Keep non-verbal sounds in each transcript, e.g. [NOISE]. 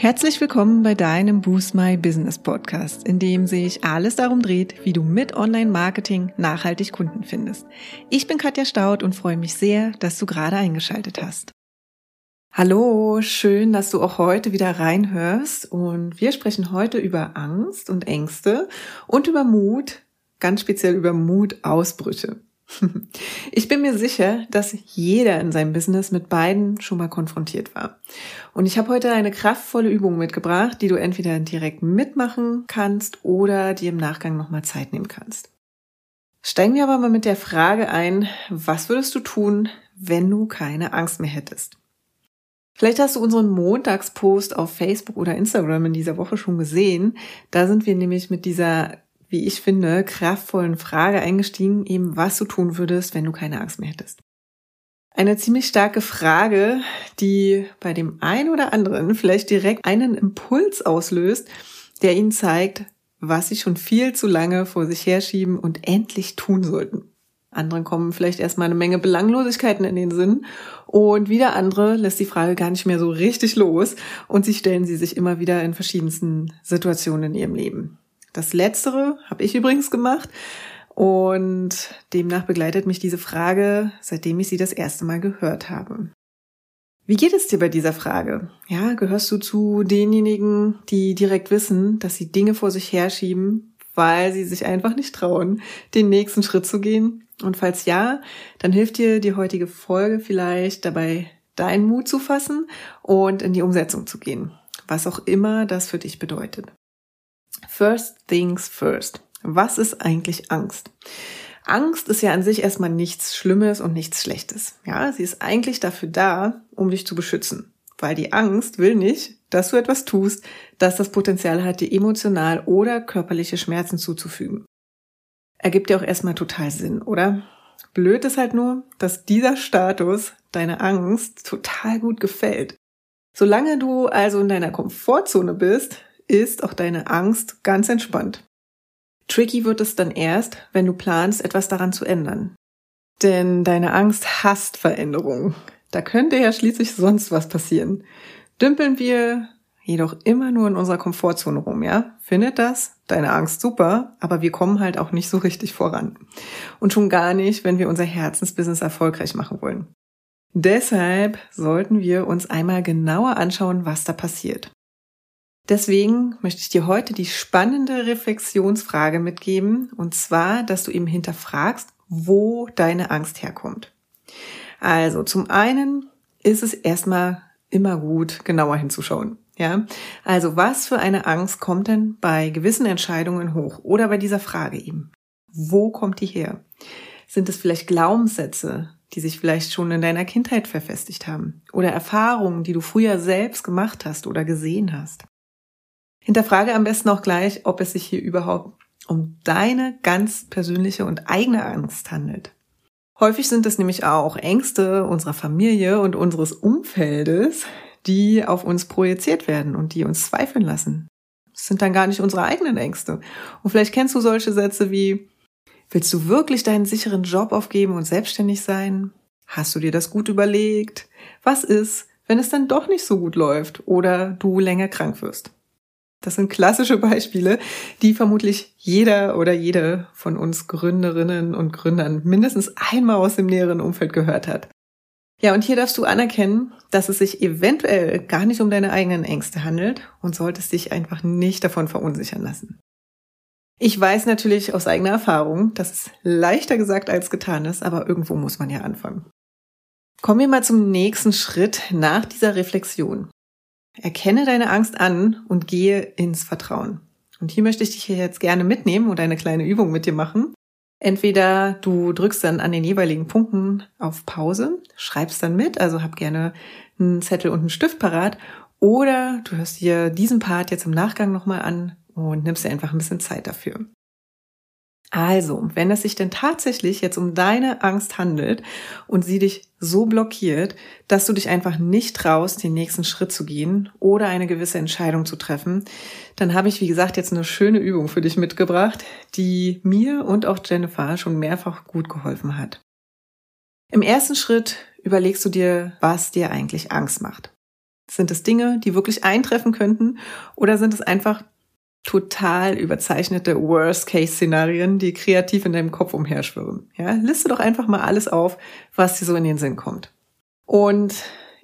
Herzlich willkommen bei deinem Boost My Business Podcast, in dem sich alles darum dreht, wie du mit Online-Marketing nachhaltig Kunden findest. Ich bin Katja Staud und freue mich sehr, dass du gerade eingeschaltet hast. Hallo, schön, dass du auch heute wieder reinhörst und wir sprechen heute über Angst und Ängste und über Mut, ganz speziell über Mutausbrüche. [LAUGHS] Ich bin mir sicher, dass jeder in seinem Business mit beiden schon mal konfrontiert war. Und ich habe heute eine kraftvolle Übung mitgebracht, die du entweder direkt mitmachen kannst oder dir im Nachgang nochmal Zeit nehmen kannst. Steigen wir aber mal mit der Frage ein, was würdest du tun, wenn du keine Angst mehr hättest? Vielleicht hast du unseren Montagspost auf Facebook oder Instagram in dieser Woche schon gesehen. Da sind wir nämlich mit dieser wie ich finde, kraftvollen Frage eingestiegen, eben was du tun würdest, wenn du keine Angst mehr hättest. Eine ziemlich starke Frage, die bei dem einen oder anderen vielleicht direkt einen Impuls auslöst, der ihnen zeigt, was sie schon viel zu lange vor sich herschieben und endlich tun sollten. Anderen kommen vielleicht erstmal eine Menge Belanglosigkeiten in den Sinn und wieder andere lässt die Frage gar nicht mehr so richtig los und sie stellen sie sich immer wieder in verschiedensten Situationen in ihrem Leben. Das Letztere habe ich übrigens gemacht. Und demnach begleitet mich diese Frage, seitdem ich sie das erste Mal gehört habe. Wie geht es dir bei dieser Frage? Ja, gehörst du zu denjenigen, die direkt wissen, dass sie Dinge vor sich herschieben, weil sie sich einfach nicht trauen, den nächsten Schritt zu gehen? Und falls ja, dann hilft dir die heutige Folge vielleicht dabei, deinen Mut zu fassen und in die Umsetzung zu gehen. Was auch immer das für dich bedeutet. First things first. Was ist eigentlich Angst? Angst ist ja an sich erstmal nichts Schlimmes und nichts Schlechtes. Ja, sie ist eigentlich dafür da, um dich zu beschützen. Weil die Angst will nicht, dass du etwas tust, das das Potenzial hat, dir emotional oder körperliche Schmerzen zuzufügen. Ergibt ja auch erstmal total Sinn, oder? Blöd ist halt nur, dass dieser Status deine Angst total gut gefällt. Solange du also in deiner Komfortzone bist, ist auch deine Angst ganz entspannt. Tricky wird es dann erst, wenn du planst, etwas daran zu ändern. Denn deine Angst hasst Veränderung. Da könnte ja schließlich sonst was passieren. Dümpeln wir jedoch immer nur in unserer Komfortzone rum, ja? Findet das deine Angst super, aber wir kommen halt auch nicht so richtig voran. Und schon gar nicht, wenn wir unser Herzensbusiness erfolgreich machen wollen. Deshalb sollten wir uns einmal genauer anschauen, was da passiert. Deswegen möchte ich dir heute die spannende Reflexionsfrage mitgeben, und zwar, dass du eben hinterfragst, wo deine Angst herkommt. Also zum einen ist es erstmal immer gut, genauer hinzuschauen. Ja, also was für eine Angst kommt denn bei gewissen Entscheidungen hoch oder bei dieser Frage eben? Wo kommt die her? Sind es vielleicht Glaubenssätze, die sich vielleicht schon in deiner Kindheit verfestigt haben oder Erfahrungen, die du früher selbst gemacht hast oder gesehen hast? Hinterfrage am besten auch gleich, ob es sich hier überhaupt um deine ganz persönliche und eigene Angst handelt. Häufig sind es nämlich auch Ängste unserer Familie und unseres Umfeldes, die auf uns projiziert werden und die uns zweifeln lassen. Das sind dann gar nicht unsere eigenen Ängste. Und vielleicht kennst du solche Sätze wie, willst du wirklich deinen sicheren Job aufgeben und selbstständig sein? Hast du dir das gut überlegt? Was ist, wenn es dann doch nicht so gut läuft oder du länger krank wirst? Das sind klassische Beispiele, die vermutlich jeder oder jede von uns Gründerinnen und Gründern mindestens einmal aus dem näheren Umfeld gehört hat. Ja, und hier darfst du anerkennen, dass es sich eventuell gar nicht um deine eigenen Ängste handelt und solltest dich einfach nicht davon verunsichern lassen. Ich weiß natürlich aus eigener Erfahrung, dass es leichter gesagt als getan ist, aber irgendwo muss man ja anfangen. Kommen wir mal zum nächsten Schritt nach dieser Reflexion. Erkenne deine Angst an und gehe ins Vertrauen. Und hier möchte ich dich jetzt gerne mitnehmen und eine kleine Übung mit dir machen. Entweder du drückst dann an den jeweiligen Punkten auf Pause, schreibst dann mit, also hab gerne einen Zettel und einen Stift parat, oder du hörst dir diesen Part jetzt im Nachgang nochmal an und nimmst dir einfach ein bisschen Zeit dafür. Also, wenn es sich denn tatsächlich jetzt um deine Angst handelt und sie dich so blockiert, dass du dich einfach nicht traust, den nächsten Schritt zu gehen oder eine gewisse Entscheidung zu treffen, dann habe ich, wie gesagt, jetzt eine schöne Übung für dich mitgebracht, die mir und auch Jennifer schon mehrfach gut geholfen hat. Im ersten Schritt überlegst du dir, was dir eigentlich Angst macht. Sind es Dinge, die wirklich eintreffen könnten oder sind es einfach total überzeichnete Worst-Case-Szenarien, die kreativ in deinem Kopf umherschwirren? Ja, liste doch einfach mal alles auf, was dir so in den Sinn kommt. Und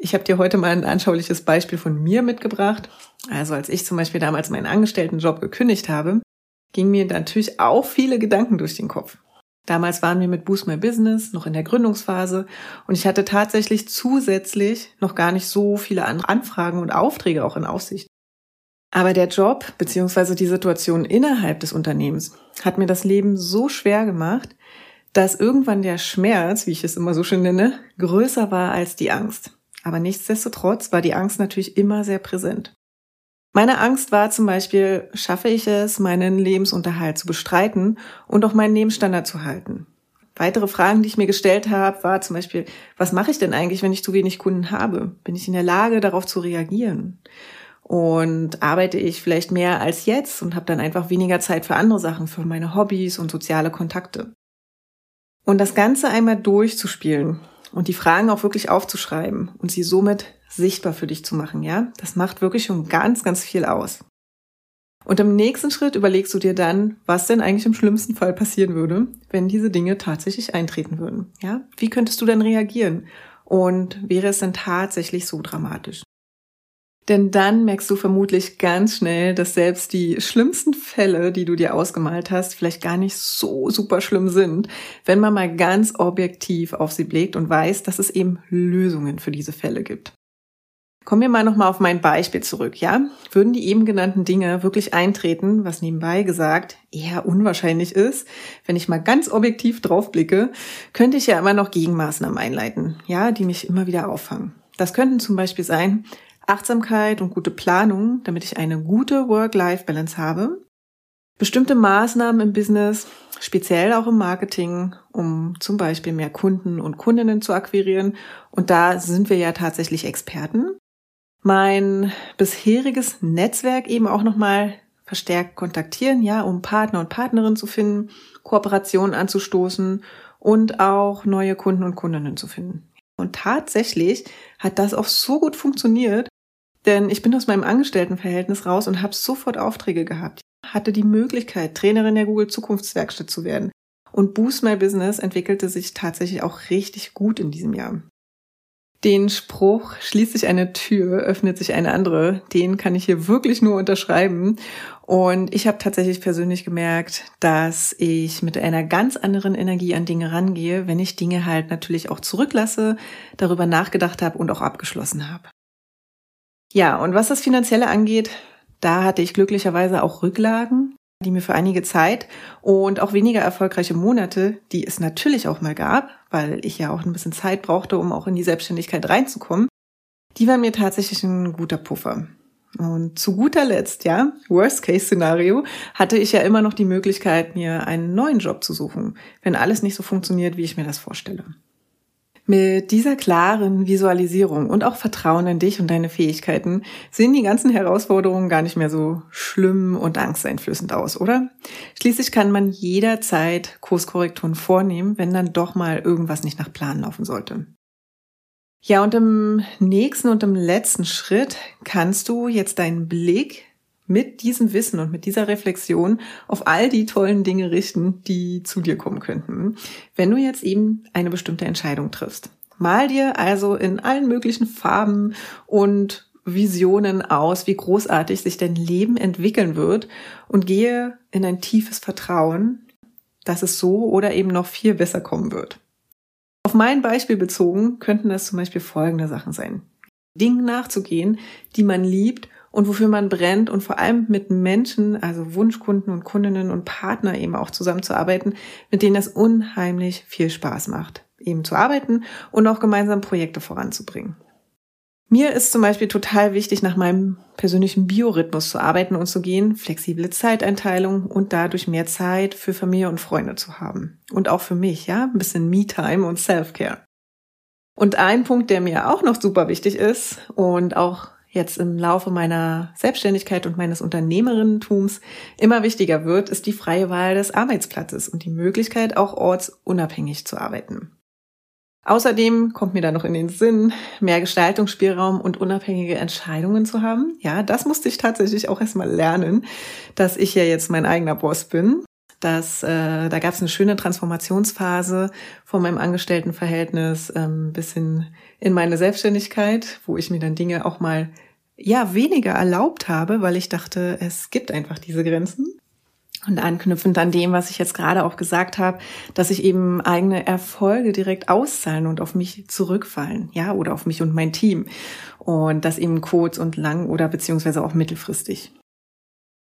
ich habe dir heute mal ein anschauliches Beispiel von mir mitgebracht. Also als ich zum Beispiel damals meinen Angestelltenjob gekündigt habe, ging mir natürlich auch viele Gedanken durch den Kopf. Damals waren wir mit Boost My Business noch in der Gründungsphase und ich hatte tatsächlich zusätzlich noch gar nicht so viele Anfragen und Aufträge auch in Aussicht. Aber der Job bzw. die Situation innerhalb des Unternehmens hat mir das Leben so schwer gemacht, dass irgendwann der Schmerz, wie ich es immer so schön nenne, größer war als die Angst. Aber nichtsdestotrotz war die Angst natürlich immer sehr präsent. Meine Angst war zum Beispiel, schaffe ich es, meinen Lebensunterhalt zu bestreiten und auch meinen Lebensstandard zu halten? Weitere Fragen, die ich mir gestellt habe, war zum Beispiel, was mache ich denn eigentlich, wenn ich zu wenig Kunden habe? Bin ich in der Lage, darauf zu reagieren? Und arbeite ich vielleicht mehr als jetzt und habe dann einfach weniger Zeit für andere Sachen, für meine Hobbys und soziale Kontakte? Und das Ganze einmal durchzuspielen und die Fragen auch wirklich aufzuschreiben und sie somit sichtbar für dich zu machen, ja? Das macht wirklich schon ganz, ganz viel aus. Und im nächsten Schritt überlegst du dir dann, was denn eigentlich im schlimmsten Fall passieren würde, wenn diese Dinge tatsächlich eintreten würden, ja? Wie könntest du denn reagieren? Und wäre es denn tatsächlich so dramatisch? Denn dann merkst du vermutlich ganz schnell, dass selbst die schlimmsten Fälle, die du dir ausgemalt hast, vielleicht gar nicht so super schlimm sind, wenn man mal ganz objektiv auf sie blickt und weiß, dass es eben Lösungen für diese Fälle gibt. Kommen wir mal nochmal auf mein Beispiel zurück, ja? Würden die eben genannten Dinge wirklich eintreten, was nebenbei gesagt eher unwahrscheinlich ist, wenn ich mal ganz objektiv drauf blicke, könnte ich ja immer noch Gegenmaßnahmen einleiten, ja, die mich immer wieder auffangen. Das könnten zum Beispiel sein, Achtsamkeit und gute Planung, damit ich eine gute Work-Life-Balance habe. Bestimmte Maßnahmen im Business, speziell auch im Marketing, um zum Beispiel mehr Kunden und Kundinnen zu akquirieren. Und da sind wir ja tatsächlich Experten. Mein bisheriges Netzwerk eben auch nochmal verstärkt kontaktieren, ja, um Partner und Partnerinnen zu finden, Kooperationen anzustoßen und auch neue Kunden und Kundinnen zu finden. Und tatsächlich hat das auch so gut funktioniert, denn ich bin aus meinem Angestelltenverhältnis raus und habe sofort Aufträge gehabt. Hatte die Möglichkeit, Trainerin der Google Zukunftswerkstatt zu werden. Und Boost My Business entwickelte sich tatsächlich auch richtig gut in diesem Jahr. Den Spruch, schließt sich eine Tür, öffnet sich eine andere, den kann ich hier wirklich nur unterschreiben. Und ich habe tatsächlich persönlich gemerkt, dass ich mit einer ganz anderen Energie an Dinge rangehe, wenn ich Dinge halt natürlich auch zurücklasse, darüber nachgedacht habe und auch abgeschlossen habe. Ja, und was das Finanzielle angeht, da hatte ich glücklicherweise auch Rücklagen, die mir für einige Zeit und auch weniger erfolgreiche Monate, die es natürlich auch mal gab, weil ich ja auch ein bisschen Zeit brauchte, um auch in die Selbstständigkeit reinzukommen, die waren mir tatsächlich ein guter Puffer. Und zu guter Letzt, ja, Worst-Case-Szenario, hatte ich ja immer noch die Möglichkeit, mir einen neuen Job zu suchen, wenn alles nicht so funktioniert, wie ich mir das vorstelle. Mit dieser klaren Visualisierung und auch Vertrauen in dich und deine Fähigkeiten sehen die ganzen Herausforderungen gar nicht mehr so schlimm und angsteinflößend aus, oder? Schließlich kann man jederzeit Kurskorrekturen vornehmen, wenn dann doch mal irgendwas nicht nach Plan laufen sollte. Ja, und im nächsten und im letzten Schritt kannst du jetzt deinen Blick mit diesem Wissen und mit dieser Reflexion auf all die tollen Dinge richten, die zu dir kommen könnten, wenn du jetzt eben eine bestimmte Entscheidung triffst. Mal dir also in allen möglichen Farben und Visionen aus, wie großartig sich dein Leben entwickeln wird und gehe in ein tiefes Vertrauen, dass es so oder eben noch viel besser kommen wird. Auf mein Beispiel bezogen könnten das zum Beispiel folgende Sachen sein. Dingen nachzugehen, die man liebt und wofür man brennt und vor allem mit Menschen, also Wunschkunden und Kundinnen und Partner eben auch zusammenzuarbeiten, mit denen es unheimlich viel Spaß macht, eben zu arbeiten und auch gemeinsam Projekte voranzubringen. Mir ist zum Beispiel total wichtig, nach meinem persönlichen Biorhythmus zu arbeiten und zu gehen, flexible Zeiteinteilung und dadurch mehr Zeit für Familie und Freunde zu haben. Und auch für mich, ja, ein bisschen Me-Time und Self-Care. Und ein Punkt, der mir auch noch super wichtig ist und auch jetzt im Laufe meiner Selbstständigkeit und meines Unternehmerinnentums immer wichtiger wird, ist die freie Wahl des Arbeitsplatzes und die Möglichkeit, auch ortsunabhängig zu arbeiten. Außerdem kommt mir da noch in den Sinn, mehr Gestaltungsspielraum und unabhängige Entscheidungen zu haben. Ja, das musste ich tatsächlich auch erstmal lernen, dass ich ja jetzt mein eigener Boss bin. Das, äh, da gab es eine schöne Transformationsphase von meinem Angestelltenverhältnis ähm, bis hin in meine Selbstständigkeit, wo ich mir dann Dinge auch mal ja weniger erlaubt habe, weil ich dachte, es gibt einfach diese Grenzen. Und anknüpfend an dem, was ich jetzt gerade auch gesagt habe, dass sich eben eigene Erfolge direkt auszahlen und auf mich zurückfallen, ja, oder auf mich und mein Team. Und das eben kurz und lang oder beziehungsweise auch mittelfristig.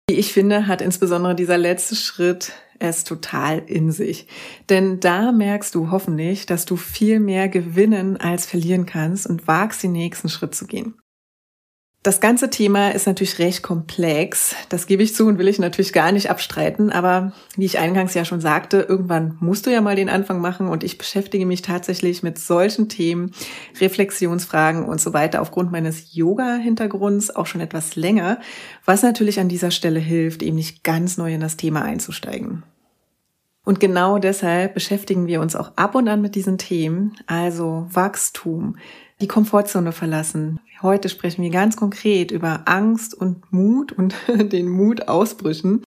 Wie ich finde, hat insbesondere dieser letzte Schritt es total in sich. Denn da merkst du hoffentlich, dass du viel mehr gewinnen als verlieren kannst und wagst, den nächsten Schritt zu gehen. Das ganze Thema ist natürlich recht komplex. Das gebe ich zu und will ich natürlich gar nicht abstreiten. Aber wie ich eingangs ja schon sagte, irgendwann musst du ja mal den Anfang machen und ich beschäftige mich tatsächlich mit solchen Themen, Reflexionsfragen und so weiter aufgrund meines Yoga-Hintergrunds auch schon etwas länger, was natürlich an dieser Stelle hilft, eben nicht ganz neu in das Thema einzusteigen. Und genau deshalb beschäftigen wir uns auch ab und an mit diesen Themen, also Wachstum, die Komfortzone verlassen. Heute sprechen wir ganz konkret über Angst und Mut und [LAUGHS] den Mutausbrüchen,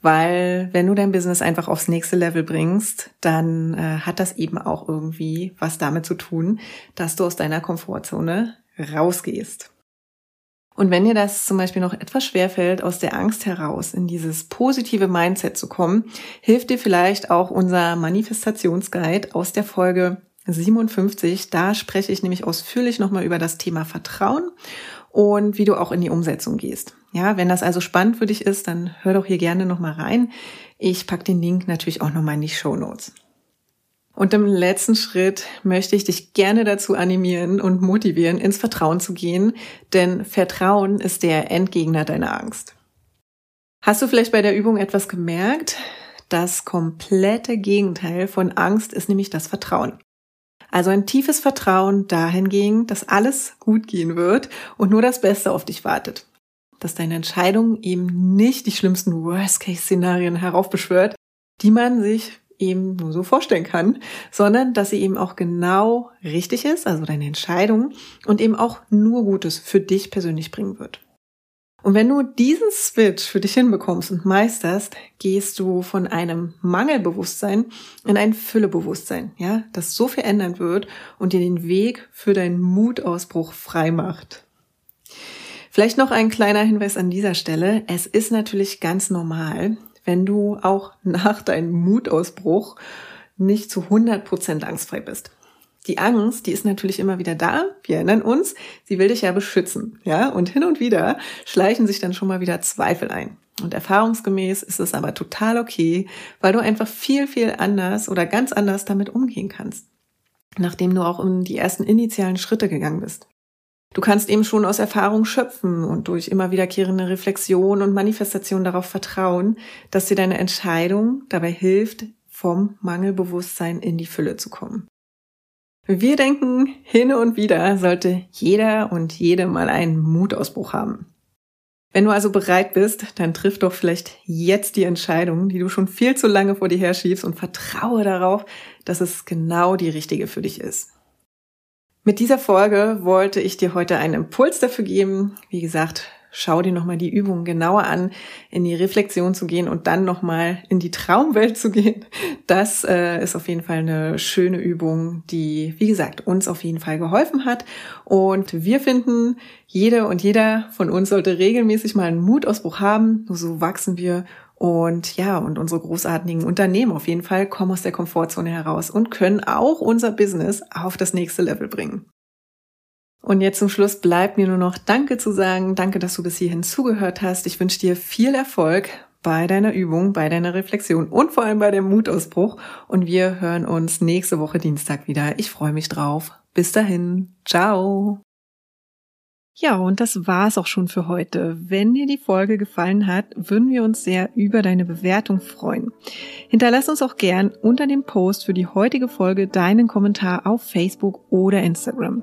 weil wenn du dein Business einfach aufs nächste Level bringst, dann äh, hat das eben auch irgendwie was damit zu tun, dass du aus deiner Komfortzone rausgehst. Und wenn dir das zum Beispiel noch etwas schwerfällt, aus der Angst heraus in dieses positive Mindset zu kommen, hilft dir vielleicht auch unser Manifestationsguide aus der Folge 57. Da spreche ich nämlich ausführlich nochmal über das Thema Vertrauen und wie du auch in die Umsetzung gehst. Ja, wenn das also spannend für dich ist, dann hör doch hier gerne nochmal rein. Ich packe den Link natürlich auch nochmal in die Show Notes. Und im letzten Schritt möchte ich dich gerne dazu animieren und motivieren, ins Vertrauen zu gehen, denn Vertrauen ist der Endgegner deiner Angst. Hast du vielleicht bei der Übung etwas gemerkt? Das komplette Gegenteil von Angst ist nämlich das Vertrauen. Also ein tiefes Vertrauen dahingehend, dass alles gut gehen wird und nur das Beste auf dich wartet. Dass deine Entscheidung eben nicht die schlimmsten Worst-Case-Szenarien heraufbeschwört, die man sich eben nur so vorstellen kann, sondern dass sie eben auch genau richtig ist, also deine Entscheidung, und eben auch nur Gutes für dich persönlich bringen wird. Und wenn du diesen Switch für dich hinbekommst und meisterst, gehst du von einem Mangelbewusstsein in ein Füllebewusstsein, ja, das so viel ändern wird und dir den Weg für deinen Mutausbruch frei macht. Vielleicht noch ein kleiner Hinweis an dieser Stelle. Es ist natürlich ganz normal, wenn du auch nach deinem Mutausbruch nicht zu 100 Prozent angstfrei bist. Die Angst, die ist natürlich immer wieder da. Wir erinnern uns, sie will dich ja beschützen, ja? Und hin und wieder schleichen sich dann schon mal wieder Zweifel ein. Und erfahrungsgemäß ist es aber total okay, weil du einfach viel, viel anders oder ganz anders damit umgehen kannst. Nachdem du auch in die ersten initialen Schritte gegangen bist. Du kannst eben schon aus Erfahrung schöpfen und durch immer wiederkehrende Reflexion und Manifestation darauf vertrauen, dass dir deine Entscheidung dabei hilft, vom Mangelbewusstsein in die Fülle zu kommen. Wir denken, hin und wieder sollte jeder und jede mal einen Mutausbruch haben. Wenn du also bereit bist, dann triff doch vielleicht jetzt die Entscheidung, die du schon viel zu lange vor dir herschiebst und vertraue darauf, dass es genau die richtige für dich ist. Mit dieser Folge wollte ich dir heute einen Impuls dafür geben. Wie gesagt, schau dir nochmal die Übungen genauer an, in die Reflexion zu gehen und dann nochmal in die Traumwelt zu gehen. Das äh, ist auf jeden Fall eine schöne Übung, die, wie gesagt, uns auf jeden Fall geholfen hat. Und wir finden, jede und jeder von uns sollte regelmäßig mal einen Mutausbruch haben. Nur so wachsen wir und ja, und unsere großartigen Unternehmen auf jeden Fall kommen aus der Komfortzone heraus und können auch unser Business auf das nächste Level bringen. Und jetzt zum Schluss bleibt mir nur noch Danke zu sagen. Danke, dass du bis hierhin zugehört hast. Ich wünsche dir viel Erfolg bei deiner Übung, bei deiner Reflexion und vor allem bei dem Mutausbruch. Und wir hören uns nächste Woche Dienstag wieder. Ich freue mich drauf. Bis dahin. Ciao. Ja, und das war's auch schon für heute. Wenn dir die Folge gefallen hat, würden wir uns sehr über deine Bewertung freuen. Hinterlass uns auch gern unter dem Post für die heutige Folge deinen Kommentar auf Facebook oder Instagram.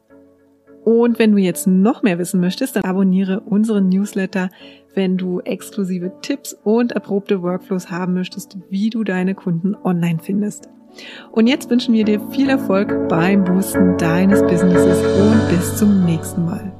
Und wenn du jetzt noch mehr wissen möchtest, dann abonniere unseren Newsletter, wenn du exklusive Tipps und erprobte Workflows haben möchtest, wie du deine Kunden online findest. Und jetzt wünschen wir dir viel Erfolg beim Boosten deines Businesses und bis zum nächsten Mal.